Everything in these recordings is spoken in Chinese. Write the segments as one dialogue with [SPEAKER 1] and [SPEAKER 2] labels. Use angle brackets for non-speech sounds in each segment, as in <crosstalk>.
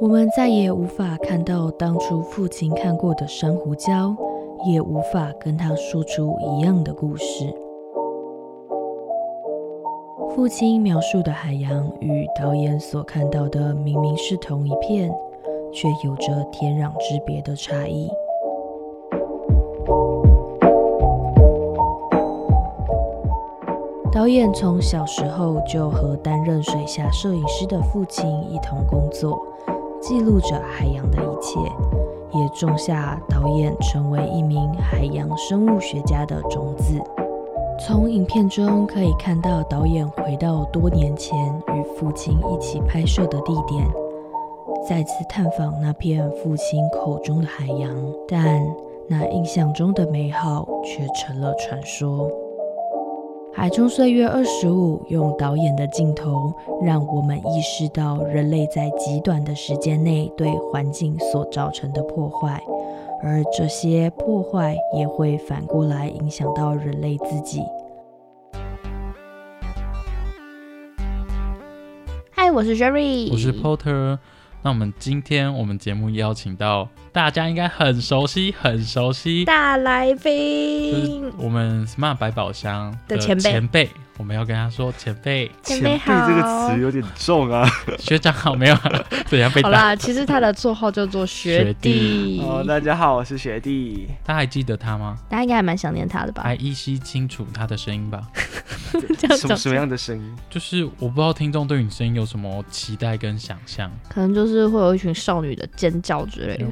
[SPEAKER 1] 我们再也无法看到当初父亲看过的珊瑚礁，也无法跟他说出一样的故事。父亲描述的海洋与导演所看到的明明是同一片，却有着天壤之别的差异。导演从小时候就和担任水下摄影师的父亲一同工作，记录着海洋的一切，也种下导演成为一名海洋生物学家的种子。从影片中可以看到，导演回到多年前与父亲一起拍摄的地点，再次探访那片父亲口中的海洋，但那印象中的美好却成了传说。《海中岁月二十五》用导演的镜头，让我们意识到人类在极短的时间内对环境所造成的破坏，而这些破坏也会反过来影响到人类自己。嗨，我是 Jerry，
[SPEAKER 2] 我是 Porter。那我们今天我们节目邀请到大家应该很熟悉、很熟悉
[SPEAKER 1] 大来宾，
[SPEAKER 2] 我们 Smart 百宝箱
[SPEAKER 1] 的前辈。
[SPEAKER 2] 前辈，我们要跟他说前辈。
[SPEAKER 1] 前辈好，
[SPEAKER 3] 这个词有点重啊。<laughs>
[SPEAKER 2] 学长好没有？<laughs> 怎样被
[SPEAKER 1] 好啦，其实他的绰号叫做学弟。
[SPEAKER 3] 哦，大家好，我是学弟。
[SPEAKER 2] 大家还记得他吗？
[SPEAKER 1] 大家应该还蛮想念他的吧？
[SPEAKER 2] 还依稀清楚他的声音吧？<laughs>
[SPEAKER 3] 什么什么样的声音？
[SPEAKER 2] 就是我不知道听众对你声音有什么期待跟想象，
[SPEAKER 1] 可能就是会有一群少女的尖叫之类的，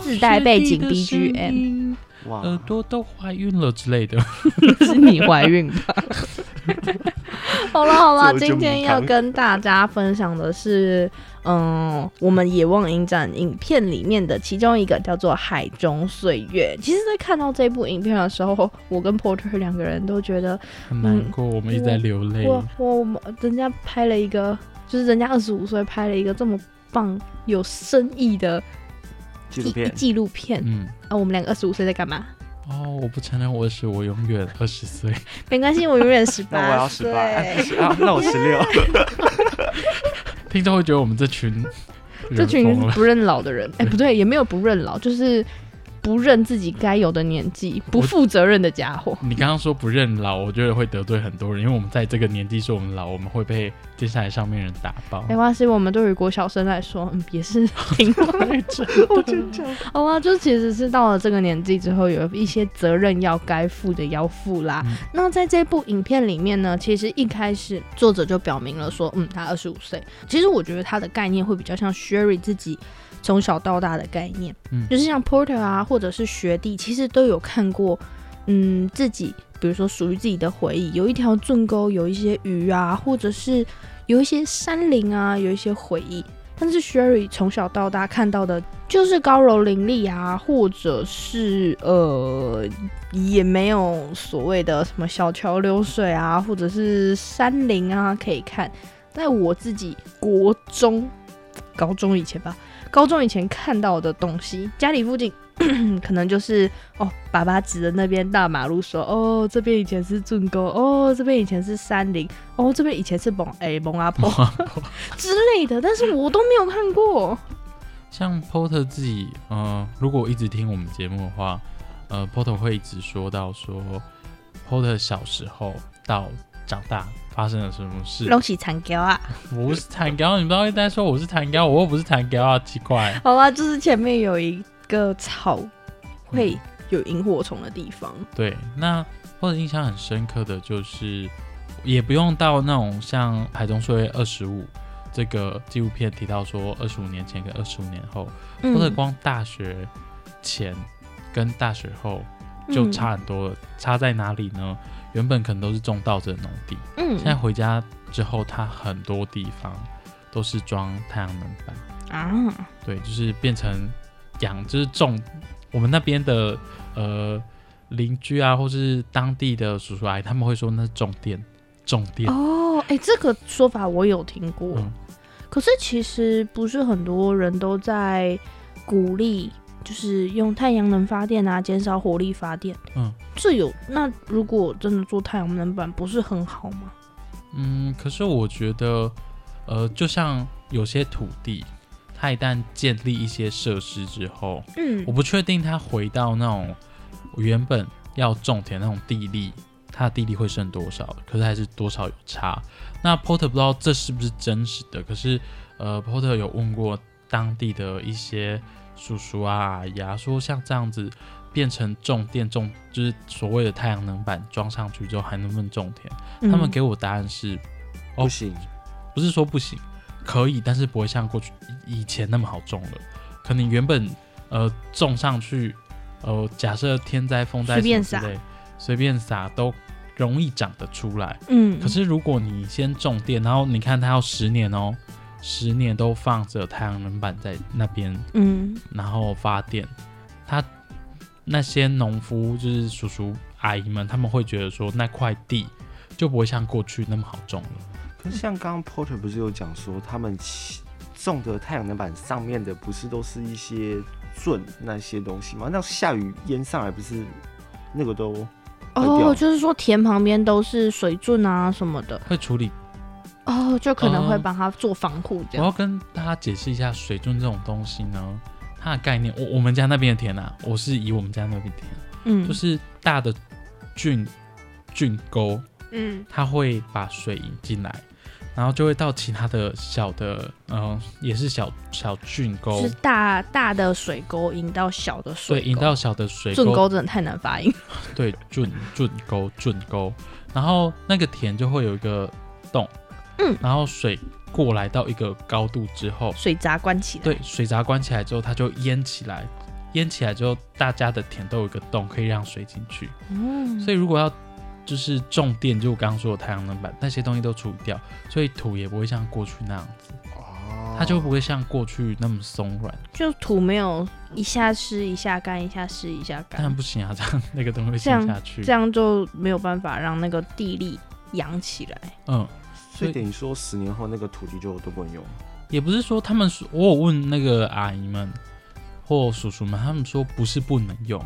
[SPEAKER 1] 自带背景 BGM，
[SPEAKER 2] 哇，耳朵都怀孕了之类的，
[SPEAKER 1] 是你怀孕吧？<laughs> 好了好了，今天要跟大家分享的是，嗯，我们野望影展影片里面的其中一个叫做《海中岁月》。其实，在看到这部影片的时候，我跟 Porter 两个人都觉得
[SPEAKER 2] 很难过，我们一直在流泪。
[SPEAKER 1] 我我们人家拍了一个，就是人家二十五岁拍了一个这么棒、有深意的
[SPEAKER 3] 纪录片。
[SPEAKER 1] 纪录片，嗯，啊，我们两个二十五岁在干嘛？
[SPEAKER 2] 哦，我不承认我是我永远二十岁，<laughs>
[SPEAKER 1] 没关系，我永远十八。
[SPEAKER 3] 那我要十八，<laughs> 那我十六。<laughs>
[SPEAKER 2] 听众会觉得我们这群
[SPEAKER 1] 这群不认老的人，哎，不对，也没有不认老，就是。不认自己该有的年纪，不负责任的家伙。
[SPEAKER 2] 你刚刚说不认老，我觉得会得罪很多人，因为我们在这个年纪说我们老，我们会被接下来上面人打爆。
[SPEAKER 1] 没关系，我们对于国小生来说，嗯，也是挺
[SPEAKER 3] 会 <laughs> 真的。
[SPEAKER 1] 好啊，就其实是到了这个年纪之后，有一些责任要该负的要负啦。那在这部影片里面呢，其实一开始作者就表明了说，嗯，他二十五岁。其实我觉得他的概念会比较像 Sherry 自己。从小到大的概念，嗯，就是像 Porter 啊，或者是学弟，其实都有看过，嗯，自己，比如说属于自己的回忆，有一条圳沟，有一些鱼啊，或者是有一些山林啊，有一些回忆。但是 Sherry 从小到大看到的，就是高楼林立啊，或者是呃，也没有所谓的什么小桥流水啊，或者是山林啊可以看。在我自己国中、高中以前吧。高中以前看到的东西，家里附近 <coughs> 可能就是哦，爸爸指着那边大马路说：“哦，这边以前是圳沟，哦，这边以前是山林，哦，这边以前是蒙哎蒙阿婆 <laughs> 之类的。”但是我都没有看过。
[SPEAKER 2] 像 Porter 自己，呃，如果一直听我们节目的话，呃，Porter 会一直说到说，Porter 小时候到长大。发生了什么事？
[SPEAKER 1] 东西残胶啊！
[SPEAKER 2] 不是残胶，你不要一直在说我是残胶，我又不是残胶啊，奇怪。<laughs>
[SPEAKER 1] 好吧，就是前面有一个草会有萤火虫的地方。
[SPEAKER 2] 对，那或者印象很深刻的就是，也不用到那种像《海中岁月二十五》这个纪录片提到说二十五年前跟二十五年后，或者光大学前跟大学后。就差很多了。差在哪里呢？原本可能都是种稻子的农地，
[SPEAKER 1] 嗯，
[SPEAKER 2] 现在回家之后，它很多地方都是装太阳能板
[SPEAKER 1] 啊，
[SPEAKER 2] 对，就是变成养，就是种我们那边的呃邻居啊，或是当地的叔叔阿姨，他们会说那是种电，种电
[SPEAKER 1] 哦，哎，这个说法我有听过，
[SPEAKER 2] 嗯
[SPEAKER 1] 可是其实不是很多人都在鼓励。就是用太阳能发电啊，减少火力发电。
[SPEAKER 2] 嗯，
[SPEAKER 1] 这有那如果真的做太阳能板，不是很好吗？
[SPEAKER 2] 嗯，可是我觉得，呃，就像有些土地，它一旦建立一些设施之后，
[SPEAKER 1] 嗯，
[SPEAKER 2] 我不确定它回到那种原本要种田那种地力，它的地力会剩多少，可是还是多少有差。那 Porter 不知道这是不是真实的，可是呃，Porter 有问过当地的一些。叔叔啊，阿姨啊，说像这样子变成种电种，就是所谓的太阳能板装上去之后，还能不能种田？他们给我答案是
[SPEAKER 3] 不行，
[SPEAKER 2] 不是说不行，可以，但是不会像过去以前那么好种了。可能原本呃种上去，呃假设天灾风灾
[SPEAKER 1] 随便撒，
[SPEAKER 2] 随便撒都容易长得出来。
[SPEAKER 1] 嗯，
[SPEAKER 2] 可是如果你先种电，然后你看它要十年哦。十年都放着太阳能板在那边，
[SPEAKER 1] 嗯，
[SPEAKER 2] 然后发电，他那些农夫就是叔叔阿姨们，他们会觉得说那块地就不会像过去那么好种了。
[SPEAKER 3] 可是像刚刚 Porter 不是有讲说，他们种的太阳能板上面的不是都是一些钻那些东西吗？那下雨淹上来不是那个都
[SPEAKER 1] 哦，就是说田旁边都是水钻啊什么的，
[SPEAKER 2] 会处理。
[SPEAKER 1] 哦，就可能会帮他做防护这样。
[SPEAKER 2] 我要跟大家解释一下水圳这种东西呢，它的概念。我我们家那边的田啊，我是以我们家那边田，
[SPEAKER 1] 嗯，
[SPEAKER 2] 就是大的菌菌沟，
[SPEAKER 1] 嗯，
[SPEAKER 2] 它会把水引进来，然后就会到其他的小的，嗯，也是小小菌沟，
[SPEAKER 1] 是大大的水沟引到小的水，
[SPEAKER 2] 对，引到小的水
[SPEAKER 1] 沟。菌沟真的太难发音。<laughs>
[SPEAKER 2] 对，菌菌沟菌沟，然后那个田就会有一个洞。
[SPEAKER 1] 嗯，
[SPEAKER 2] 然后水过来到一个高度之后，
[SPEAKER 1] 水闸关起来。
[SPEAKER 2] 对，水闸关起来之后，它就淹起来，淹起来之后，大家的田都有一个洞，可以让水进去。
[SPEAKER 1] 嗯，
[SPEAKER 2] 所以如果要就是种电，就我刚刚说的太阳能板那些东西都处理掉，所以土也不会像过去那样子，哦，它就不会像过去那么松软，
[SPEAKER 1] 就土没有一下湿一下干，一下湿一下干。
[SPEAKER 2] 当然不行啊，这样那个东西会陷下去，
[SPEAKER 1] 这样就没有办法让那个地力养起来。
[SPEAKER 2] 嗯。
[SPEAKER 3] 所以等于说，十年后那个土地就都不能用。
[SPEAKER 2] 也不是说他们说，我有问那个阿姨们或叔叔们，他们说不是不能用，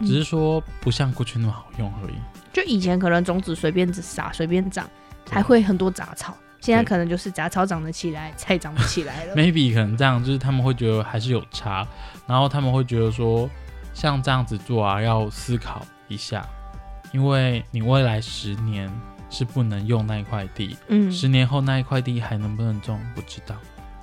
[SPEAKER 2] 只是说不像过去那么好用而已。
[SPEAKER 1] 就以前可能种子随便撒随便长，还会很多杂草，现在可能就是杂草长得起来，菜长不起来了。
[SPEAKER 2] Maybe 可能这样，就是他们会觉得还是有差，然后他们会觉得说，像这样子做啊，要思考一下，因为你未来十年。是不能用那一块地，嗯，十年后那一块地还能不能种，不知道。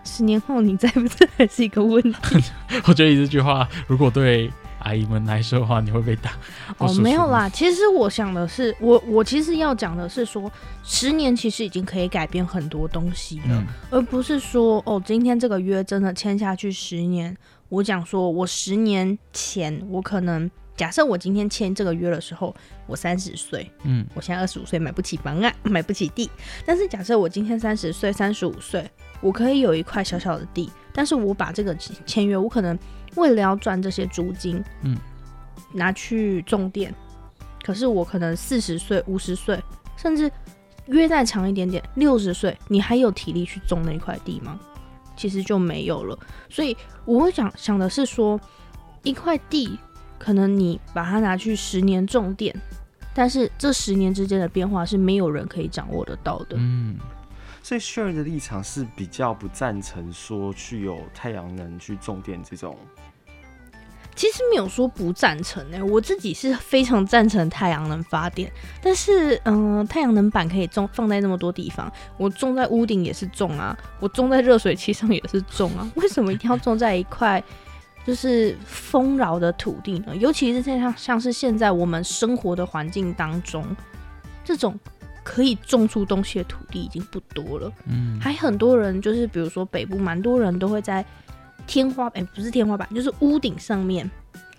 [SPEAKER 1] 十年后你在不在还是一个问题。<laughs>
[SPEAKER 2] 我觉得这句话如果对阿姨们来说的话，你会被打。
[SPEAKER 1] 哦，没有啦，其实我想的是，我我其实要讲的是说，十年其实已经可以改变很多东西了，而不是说哦，今天这个约真的签下去十年，我讲说我十年前我可能。假设我今天签这个约的时候，我三十岁，嗯，我现在二十五岁，买不起房啊，<laughs> 买不起地。但是假设我今天三十岁，三十五岁，我可以有一块小小的地，但是我把这个签约，我可能为了要赚这些租金，嗯，拿去种电。可是我可能四十岁、五十岁，甚至约再长一点点，六十岁，你还有体力去种那块地吗？其实就没有了。所以我会想想的是说，一块地。可能你把它拿去十年种电，但是这十年之间的变化是没有人可以掌握得到的。
[SPEAKER 3] 嗯，所以 Share 的立场是比较不赞成说去有太阳能去种电这种。
[SPEAKER 1] 其实没有说不赞成哎，我自己是非常赞成太阳能发电，但是嗯，太阳能板可以种放在那么多地方，我种在屋顶也是种啊，我种在热水器上也是种啊，为什么一定要种在一块？就是丰饶的土地呢，尤其是像像是现在我们生活的环境当中，这种可以种出东西的土地已经不多了。嗯，还很多人就是，比如说北部，蛮多人都会在天花板，不是天花板，就是屋顶上面，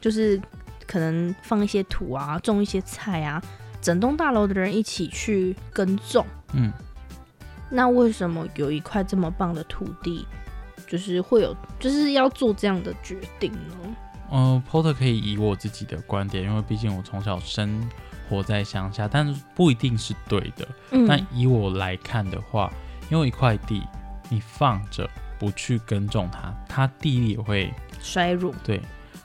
[SPEAKER 1] 就是可能放一些土啊，种一些菜啊，整栋大楼的人一起去耕种。
[SPEAKER 2] 嗯，
[SPEAKER 1] 那为什么有一块这么棒的土地，就是会有就是要做这样的决定呢？
[SPEAKER 2] 嗯，Porter 可以以我自己的观点，因为毕竟我从小生活在乡下，但是不一定是对的。
[SPEAKER 1] 嗯
[SPEAKER 2] 但以我来看的话，因为一块地你放着不去耕种它，它地力也会
[SPEAKER 1] 衰弱，
[SPEAKER 2] 对。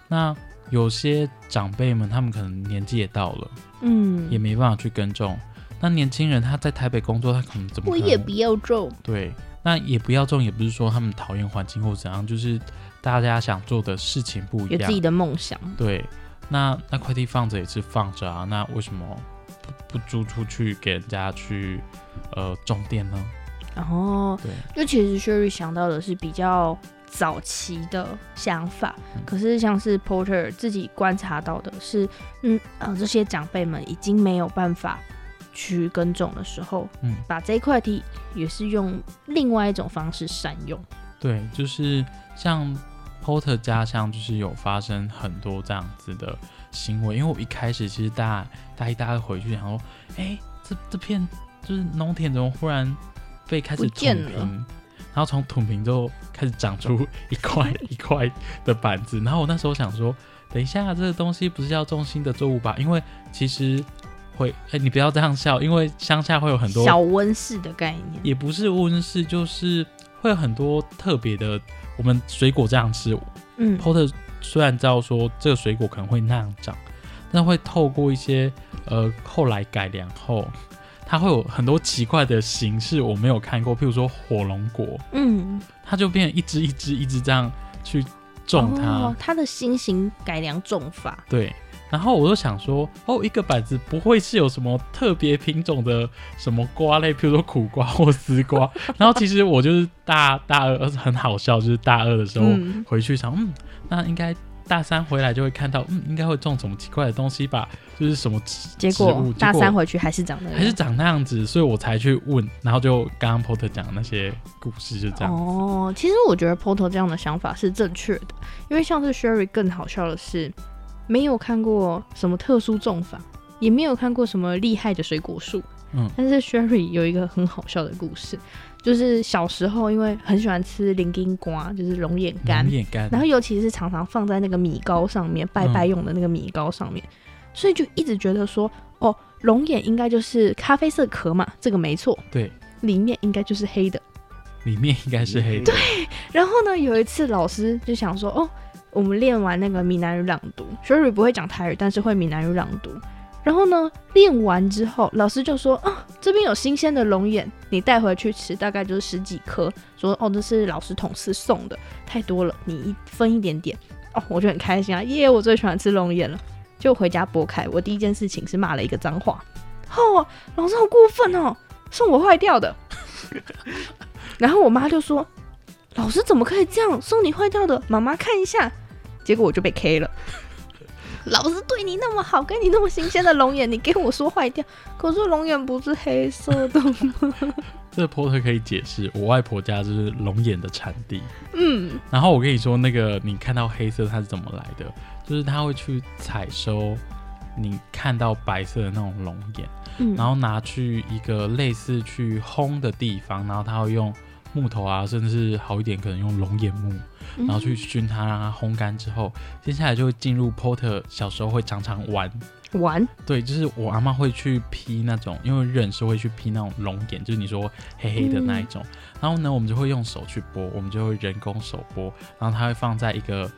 [SPEAKER 2] 那有些长辈们，他们可能年纪也到了，
[SPEAKER 1] 嗯，
[SPEAKER 2] 也没办法去耕种。那年轻人他在台北工作，他可能怎么？
[SPEAKER 1] 我也不要种，
[SPEAKER 2] 对，那也不要种，也不是说他们讨厌环境或怎样，就是大家想做的事情不一样
[SPEAKER 1] 有自己。的梦想。
[SPEAKER 2] 对，那那快递放着也是放着啊，那为什么不不租出去给人家去呃种电呢？
[SPEAKER 1] 然后，
[SPEAKER 2] 对，
[SPEAKER 1] 就其实 Sherry 想到的是比较早期的想法，
[SPEAKER 2] 嗯
[SPEAKER 1] 可是像是 Porter 自己观察到的是，嗯呃，这些长辈们已经没有办法去耕种的时候，
[SPEAKER 2] 嗯，
[SPEAKER 1] 把这一块地也是用另外一种方式善用。
[SPEAKER 2] 对，就是像 Porter 家乡，就是有发生很多这样子的行为。因为我一开始其实大大一、大二回去，想说，哎、这这片就是农田怎么忽然被开始
[SPEAKER 1] 建了
[SPEAKER 2] 然后从土平之后开始长出一块 <laughs> 一块的板子。然后我那时候想说，等一下这个东西不是要种新的作物吧？因为其实会，哎、你不要这样笑，因为乡下会有很多
[SPEAKER 1] 小温室的概念，
[SPEAKER 2] 也不是温室，就是会有很多特别的。我们水果这样吃
[SPEAKER 1] 嗯
[SPEAKER 2] ，，Porter 虽然知道说这个水果可能会那样长，但会透过一些呃后来改良后，它会有很多奇怪的形式我没有看过，譬如说火龙果，
[SPEAKER 1] 嗯，
[SPEAKER 2] 它就变成一只一只一只这样去种它。
[SPEAKER 1] 哦，它的新型改良种法，
[SPEAKER 2] 对，然后我就想说，哦，一个板子不会是有什么特别品种的什么瓜类，譬如说苦瓜或丝瓜。<laughs> 然后其实我就是大大二很好笑，就是大二的时候
[SPEAKER 1] 嗯
[SPEAKER 2] 回去想，嗯，那应该大三回来就会看到，嗯，应该会种什么奇怪的东西吧，就是什么植
[SPEAKER 1] 结果
[SPEAKER 2] 植物
[SPEAKER 1] 大三回去还是长那样，
[SPEAKER 2] 还是长那样子，所以我才去问，然后就刚刚 Porter 讲的那些故事就这样。
[SPEAKER 1] 哦，其实我觉得 Porter 这样的想法是正确的，因为像是 Sherry 更好笑的是，没有看过什么特殊种法，也没有看过什么厉害的水果树。
[SPEAKER 2] 嗯
[SPEAKER 1] 但是 Sherry 有一个很好笑的故事，就是小时候因为很喜欢吃零丁瓜，就是龙眼干
[SPEAKER 2] 龙，眼干，
[SPEAKER 1] 然后尤其是常常放在那个米糕上面，拜拜用的那个米糕上面，所以就一直觉得说，哦，龙眼应该就是咖啡色壳嘛，这个没错，
[SPEAKER 2] 对，
[SPEAKER 1] 里面应该就是黑的。
[SPEAKER 2] 里面应该是黑的。
[SPEAKER 1] 对然后呢，有一次老师就想说，哦，我们练完那个闽南语朗读，Sherry 不会讲台语，但是会闽南语朗读。然后呢，练完之后，老师就说，啊，这边有新鲜的龙眼，你带回去吃，大概就是十几颗。说，哦，这是老师同事送的，太多了，你一分一点点。哦，我就很开心啊，耶，我最喜欢吃龙眼了。就回家剥开，我第一件事情是骂了一个脏话，哦，老师好过分哦，送我坏掉的。<laughs> 然后我妈就说，老师怎么可以这样送你坏掉的？妈妈看一下，结果我就被 K 了。<laughs> 老师对你那么好，给你那么新鲜的龙眼，你给我说坏掉，可是龙眼不是黑色的吗？<laughs>
[SPEAKER 2] 这 Porter 可以解释，我外婆家就是龙眼的产地。
[SPEAKER 1] 嗯，
[SPEAKER 2] 然后我跟你说，那个你看到黑色它是怎么来的？就是他会去采收你看到白色的那种龙眼，
[SPEAKER 1] 嗯
[SPEAKER 2] 然后拿去一个类似去烘的地方，然后他会用木头啊，甚至好一点可能用龙眼木，
[SPEAKER 1] 嗯。
[SPEAKER 2] 然后去熏它，让它烘干之后，接下来就会进入 Porter 小时候会常常玩。
[SPEAKER 1] 玩，
[SPEAKER 2] 对，就是我阿妈会去劈那种，因为人是会去劈那种龙眼，就是你说黑黑的那一种。然后呢，我们就会用手去剥，我们就会人工手剥，然后它会放在一个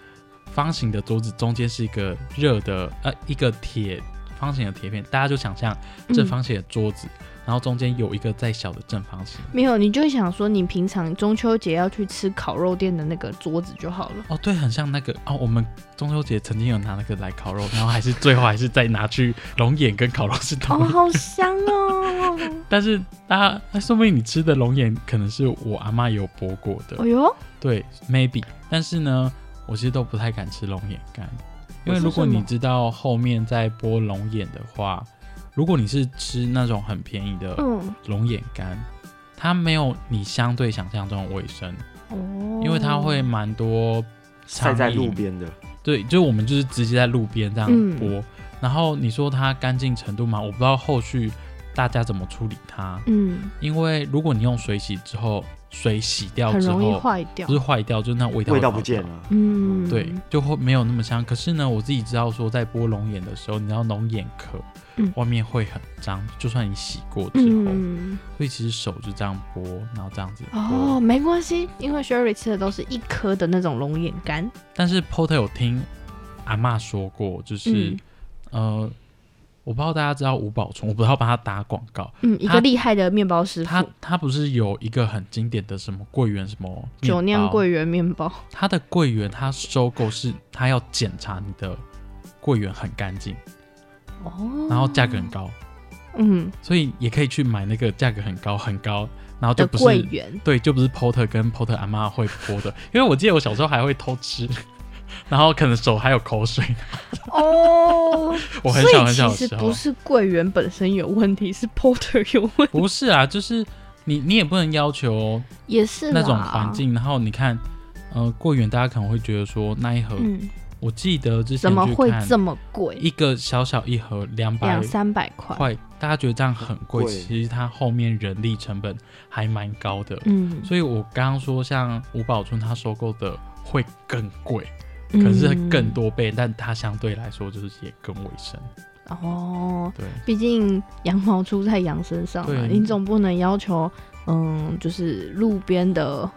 [SPEAKER 2] 方形的桌子，中间是一个热的呃一个铁方形的铁片，大家就想象正方形的桌子，然后中间有一个再小的正方形。
[SPEAKER 1] 没有，你就想说，你平常中秋节要去吃烤肉店的那个桌子就好了。
[SPEAKER 2] 哦，对，很像那个哦，我们中秋节曾经有拿那个来烤肉，然后还是最后还是再拿去龙眼跟烤肉是同
[SPEAKER 1] 哦，好香哦！<laughs>
[SPEAKER 2] 但是大家，那说不定你吃的龙眼可能是我阿妈有剥过的，
[SPEAKER 1] 哎呦，
[SPEAKER 2] 对，maybe。但是呢，我其实都不太敢吃龙眼干，因为
[SPEAKER 1] 为
[SPEAKER 2] 如果你知道后面在剥龙眼的话，如果你是吃那种很便宜的
[SPEAKER 1] 嗯，
[SPEAKER 2] 龙眼干，它没有你相对想象中的卫生，
[SPEAKER 1] 哦，
[SPEAKER 2] 因为它会蛮多
[SPEAKER 3] 晒在路边的，
[SPEAKER 2] 对，就我们就是直接在路边这样
[SPEAKER 1] 嗯。
[SPEAKER 2] 然后你说它干净程度嘛，我不知道后续大家怎么处理它，
[SPEAKER 1] 嗯，
[SPEAKER 2] 因为如果你用水洗之后，水洗掉之
[SPEAKER 1] 很容易
[SPEAKER 2] 后
[SPEAKER 1] 坏掉
[SPEAKER 2] 不。是坏掉，就是那味道
[SPEAKER 3] 味道。不见了。
[SPEAKER 1] 嗯，
[SPEAKER 2] 对，就会没有那么香。可是呢，我自己知道说，在剥龙眼的时候，你知道龙眼壳，
[SPEAKER 1] 嗯
[SPEAKER 2] 外面会很脏，就算你洗过之后，
[SPEAKER 1] 嗯，
[SPEAKER 2] 所以其实手就这样剥，然后这样子。
[SPEAKER 1] 哦，没关系，因为 Sherry 吃的都是一颗的那种龙眼干。
[SPEAKER 2] 但是 Porter 有听阿妈说过，就是、
[SPEAKER 1] 嗯
[SPEAKER 2] 呃，我不知道大家知道吴宝春，我不知道帮他打广告。
[SPEAKER 1] 嗯，一个厉害的面包师
[SPEAKER 2] 他
[SPEAKER 1] 傅，
[SPEAKER 2] 他他不是有一个很经典的什么桂圆什么面
[SPEAKER 1] 酒酿桂圆面包。
[SPEAKER 2] 他的桂圆他收购是他要检查你的桂圆很干净，
[SPEAKER 1] 哦，
[SPEAKER 2] 然后价格很高，
[SPEAKER 1] 嗯
[SPEAKER 2] 所以也可以去买那个价格很高很高，然后就不是
[SPEAKER 1] 桂圆，
[SPEAKER 2] 对，就不是 Porter 跟 Porter 阿妈会剥的，因为我记得我小时候还会偷吃，然后可能手还有口水。<laughs>
[SPEAKER 1] 哦，
[SPEAKER 2] 我很
[SPEAKER 1] 所以
[SPEAKER 2] 小很小的
[SPEAKER 1] 其实
[SPEAKER 2] 时候
[SPEAKER 1] 不，是桂圆本身有问题，是 Porter 有问题，
[SPEAKER 2] 不是啊，就是你你也不能要求
[SPEAKER 1] 也是
[SPEAKER 2] 那种
[SPEAKER 1] 啦
[SPEAKER 2] 环。境，然后你看，呃，桂圆大家可能会觉得说那一盒，
[SPEAKER 1] 嗯，
[SPEAKER 2] 我记得之前
[SPEAKER 1] 怎么会这么贵？
[SPEAKER 2] 一个小小一盒两百
[SPEAKER 1] 两三百块。
[SPEAKER 2] 块，大家觉得这样很贵，
[SPEAKER 3] 贵
[SPEAKER 2] 其实它后面人力成本还蛮高的。
[SPEAKER 1] 嗯，
[SPEAKER 2] 所以我刚刚说，像吴宝春他收购的会更贵，可是更多倍，但它相对来说就是也更卫生。
[SPEAKER 1] 嗯哦。
[SPEAKER 2] 对，
[SPEAKER 1] 毕竟羊毛出在羊身上嘛，你总不能要求，嗯，就是路边的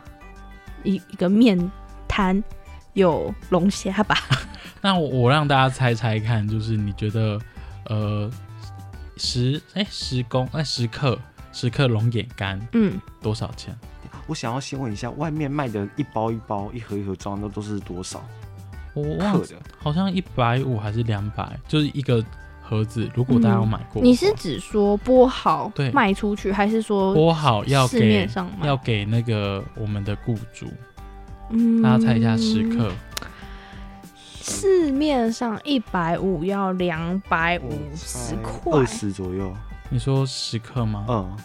[SPEAKER 1] 一一个面摊有龙虾吧？<laughs>
[SPEAKER 2] 那我我让大家猜猜看，就是你觉得，呃，十哎十公哎十克十克龙眼干
[SPEAKER 1] 嗯，
[SPEAKER 2] 多少钱？
[SPEAKER 3] 我想要先问一下，外面卖的一包一包、一盒一盒装的都是多少
[SPEAKER 2] 我忘了，好像一百五还是两百，就是一个盒子。如果大家有买过
[SPEAKER 1] 你是指说剥好
[SPEAKER 2] 对
[SPEAKER 1] 卖出去，还是说
[SPEAKER 2] 剥好要
[SPEAKER 1] 市
[SPEAKER 2] 给
[SPEAKER 1] 面上卖？
[SPEAKER 2] 要给那个我们的雇主，
[SPEAKER 1] 嗯
[SPEAKER 2] 大家猜一下十克。
[SPEAKER 1] 市面上一百五要两百五十块
[SPEAKER 3] 二，十左右。
[SPEAKER 2] 你说十克吗？
[SPEAKER 3] 嗯，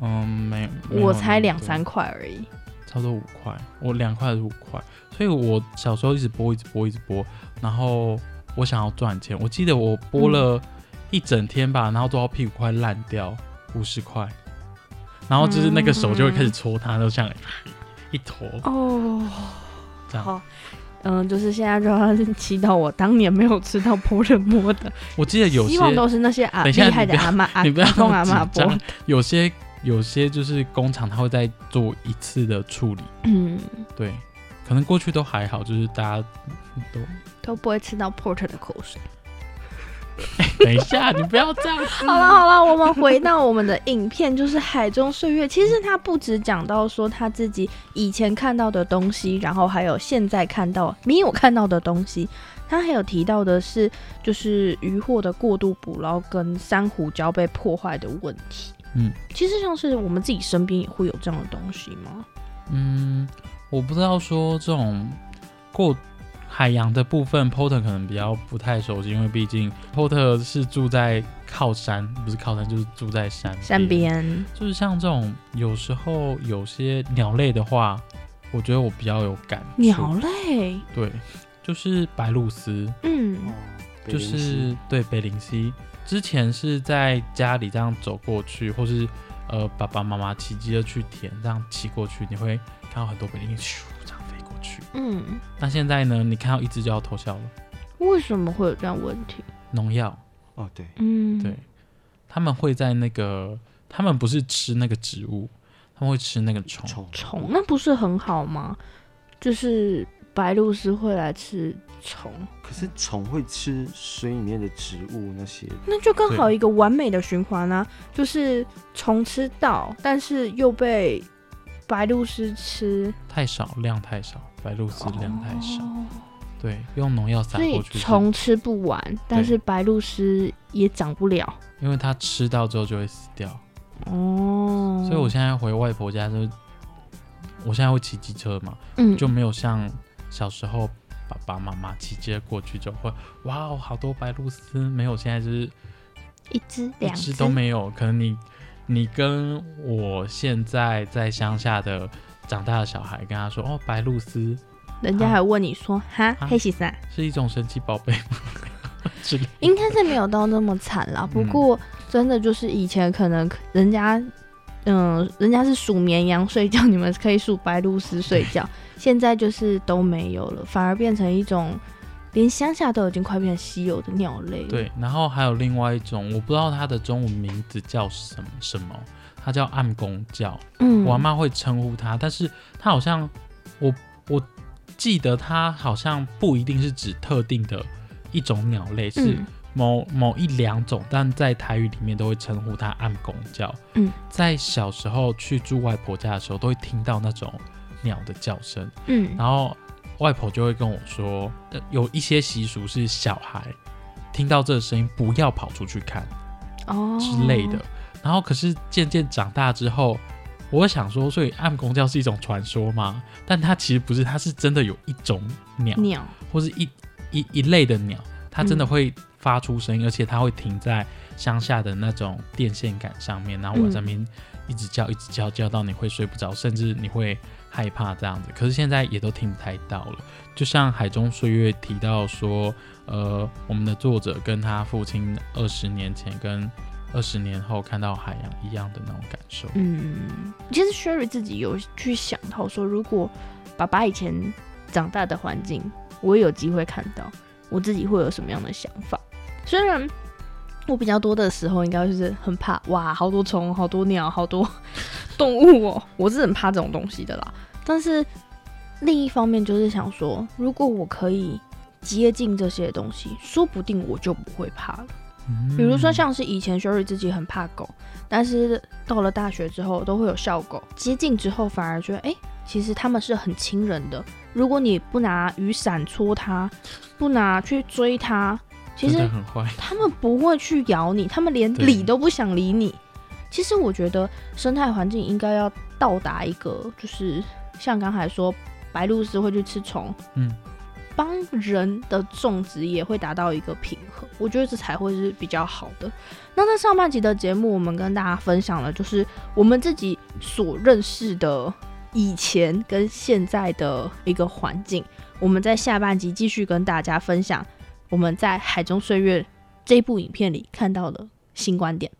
[SPEAKER 2] 嗯，没，没有
[SPEAKER 1] 我才两三块而已。
[SPEAKER 2] 差不多五块，我两块还是五块，所以我小时候一直播，一直播，一直播，然后我想要赚钱。我记得我播了一整天吧，然后做到屁股快烂掉，五十块，然后就是那个手就会开始搓它，就像一坨。
[SPEAKER 1] 哦，
[SPEAKER 2] 这样。
[SPEAKER 1] 好，嗯，就是现在就要祈祷我当年没有吃到波人摸的，
[SPEAKER 2] 我记得有些
[SPEAKER 1] 希望都是那些啊
[SPEAKER 2] 等一
[SPEAKER 1] 厉害的阿妈阿
[SPEAKER 2] 你不要
[SPEAKER 1] 阿公阿妈
[SPEAKER 2] 播，有些有些就是工厂，它会再做一次的处理，
[SPEAKER 1] 嗯，
[SPEAKER 2] 对，可能过去都还好，就是大家都
[SPEAKER 1] 都不会吃到 Porter 的口水。<laughs>
[SPEAKER 2] 等一下，你不要这样。<laughs>
[SPEAKER 1] 好了好了，我们回到我们的影片，就是《海中岁月》。其实他不止讲到说他自己以前看到的东西，然后还有现在看到没有看到的东西。他还有提到的是，就是渔获的过度捕捞跟珊瑚礁被破坏的问题。
[SPEAKER 2] 嗯，
[SPEAKER 1] 其实像是我们自己身边也会有这样的东西吗？
[SPEAKER 2] 嗯，我不知道说这种过海洋的部分，Porter 可能比较不太熟悉，因为毕竟 Porter 是住在靠山，不是靠山就是住在山
[SPEAKER 1] 山。边，
[SPEAKER 2] 就是像这种有时候有些鸟类的话，我觉得我比较有感触。
[SPEAKER 1] 鸟类，
[SPEAKER 2] 对，就是白鹭鸶，
[SPEAKER 1] 嗯。
[SPEAKER 2] 就是对北林溪，之前是在家里这样走过去，或是呃爸爸妈妈骑机车去田这样骑过去，你会看到很多北灵溪咻这样飞过去。
[SPEAKER 1] 嗯，
[SPEAKER 2] 那现在呢，你看到一只就要偷笑了，
[SPEAKER 1] 为什么会有这样问题？
[SPEAKER 2] 农药，
[SPEAKER 3] 哦，对，
[SPEAKER 1] 嗯，
[SPEAKER 2] 对，他们会在那个，他们不是吃那个植物，他们会吃那个虫。
[SPEAKER 3] 虫
[SPEAKER 1] 虫，那不是很好吗？就是白鹭鸶会来吃虫，
[SPEAKER 3] 可是虫会吃水里面的植物那些，
[SPEAKER 1] 那就刚好一个完美的循环啊！就是虫吃到，但是又被白鹭鸶吃，
[SPEAKER 2] 太少，量太少，白鹭鸶量太少，
[SPEAKER 1] 哦。
[SPEAKER 2] 对，用农药撒过去，
[SPEAKER 1] 虫吃不完，但是白鹭鸶也长不了。
[SPEAKER 2] 因为它吃到之后就会死掉。
[SPEAKER 1] 哦，
[SPEAKER 2] 所以我现在回外婆家就，我现在会骑机车嘛，
[SPEAKER 1] 嗯。
[SPEAKER 2] 就没有像小时候爸爸妈妈骑机车过去就会，哇哦，好多白鹭鸶，没有，现在就是
[SPEAKER 1] 一只
[SPEAKER 2] 一
[SPEAKER 1] 两只
[SPEAKER 2] 只都没有。可能你你跟我现在在乡下的长大的小孩跟他说，哦，白鹭鸶，
[SPEAKER 1] 人家还问你说哈
[SPEAKER 2] 啊
[SPEAKER 1] 黑喜三，
[SPEAKER 2] 是一种神奇宝贝 <laughs>
[SPEAKER 1] 应该是没有到那么惨啦。不
[SPEAKER 2] 嗯
[SPEAKER 1] 过真的就是以前可能人家。嗯，人家是数绵羊睡觉，你们可以数白鹭鸶睡觉。现在就是都没有了，反而变成一种连乡下都已经快变成稀有的鸟类。
[SPEAKER 2] 对，然后还有另外一种，我不知道它的中文名字叫什么什么，它叫暗公叫。
[SPEAKER 1] 嗯，
[SPEAKER 2] 我阿妈会称呼它，但是它好像我我记得它好像不一定是指特定的一种鸟类，是
[SPEAKER 1] 嗯
[SPEAKER 2] 某某一两种，但在台语里面都会称呼它暗公叫。
[SPEAKER 1] 嗯，
[SPEAKER 2] 在小时候去住外婆家的时候，都会听到那种鸟的叫声，
[SPEAKER 1] 嗯
[SPEAKER 2] 然后外婆就会跟我说，呃有一些习俗是小孩听到这个声音不要跑出去看。
[SPEAKER 1] 哦
[SPEAKER 2] 之类的。然后可是渐渐长大之后，我想说，所以暗公教是一种传说吗？但它其实不是，它是真的有一种鸟，
[SPEAKER 1] 鸟，
[SPEAKER 2] 或是一一一类的鸟，它真的
[SPEAKER 1] 嗯
[SPEAKER 2] 会发出声音，而且它会停在乡下的那种电线杆上面，然后我在那边一直叫，一直叫，叫到你会睡不着，甚至你会害怕这样子。可是现在也都听不太到了。就像《海中岁月》提到说，呃，我们的作者跟他父亲二十年前跟二十年后看到海洋一样的那种感受。
[SPEAKER 1] 嗯，其实 Sherry 自己有去想到说，如果爸爸以前长大的环境，我也有机会看到，我自己会有什么样的想法？虽然我比较多的时候，应该就是很怕，哇，好多虫，好多鸟，好多动物哦，<laughs> 我是很怕这种东西的啦。但是另一方面，就是想说，如果我可以接近这些东西，说不定我就不会怕了。
[SPEAKER 2] 嗯
[SPEAKER 1] 比如说像是以前 Sherry 自己很怕狗，但是到了大学之后都会有校狗，接近之后反而觉得，哎、其实他们是很亲人的。如果你不拿雨伞戳它，不拿去追它，其实
[SPEAKER 2] 很坏，
[SPEAKER 1] 他们不会去咬你，他们连理都不想理你。其实我觉得生态环境应该要到达一个，就是像刚才说白鹭鸶会去吃虫，
[SPEAKER 2] 嗯，
[SPEAKER 1] 帮人的种植也会达到一个平衡，我觉得这才会是比较好的。那在上半集的节目，我们跟大家分享了，就是我们自己所认识的以前跟现在的一个环境。我们在下半集继续跟大家分享我们在《海中岁月》这部影片里看到的新观点。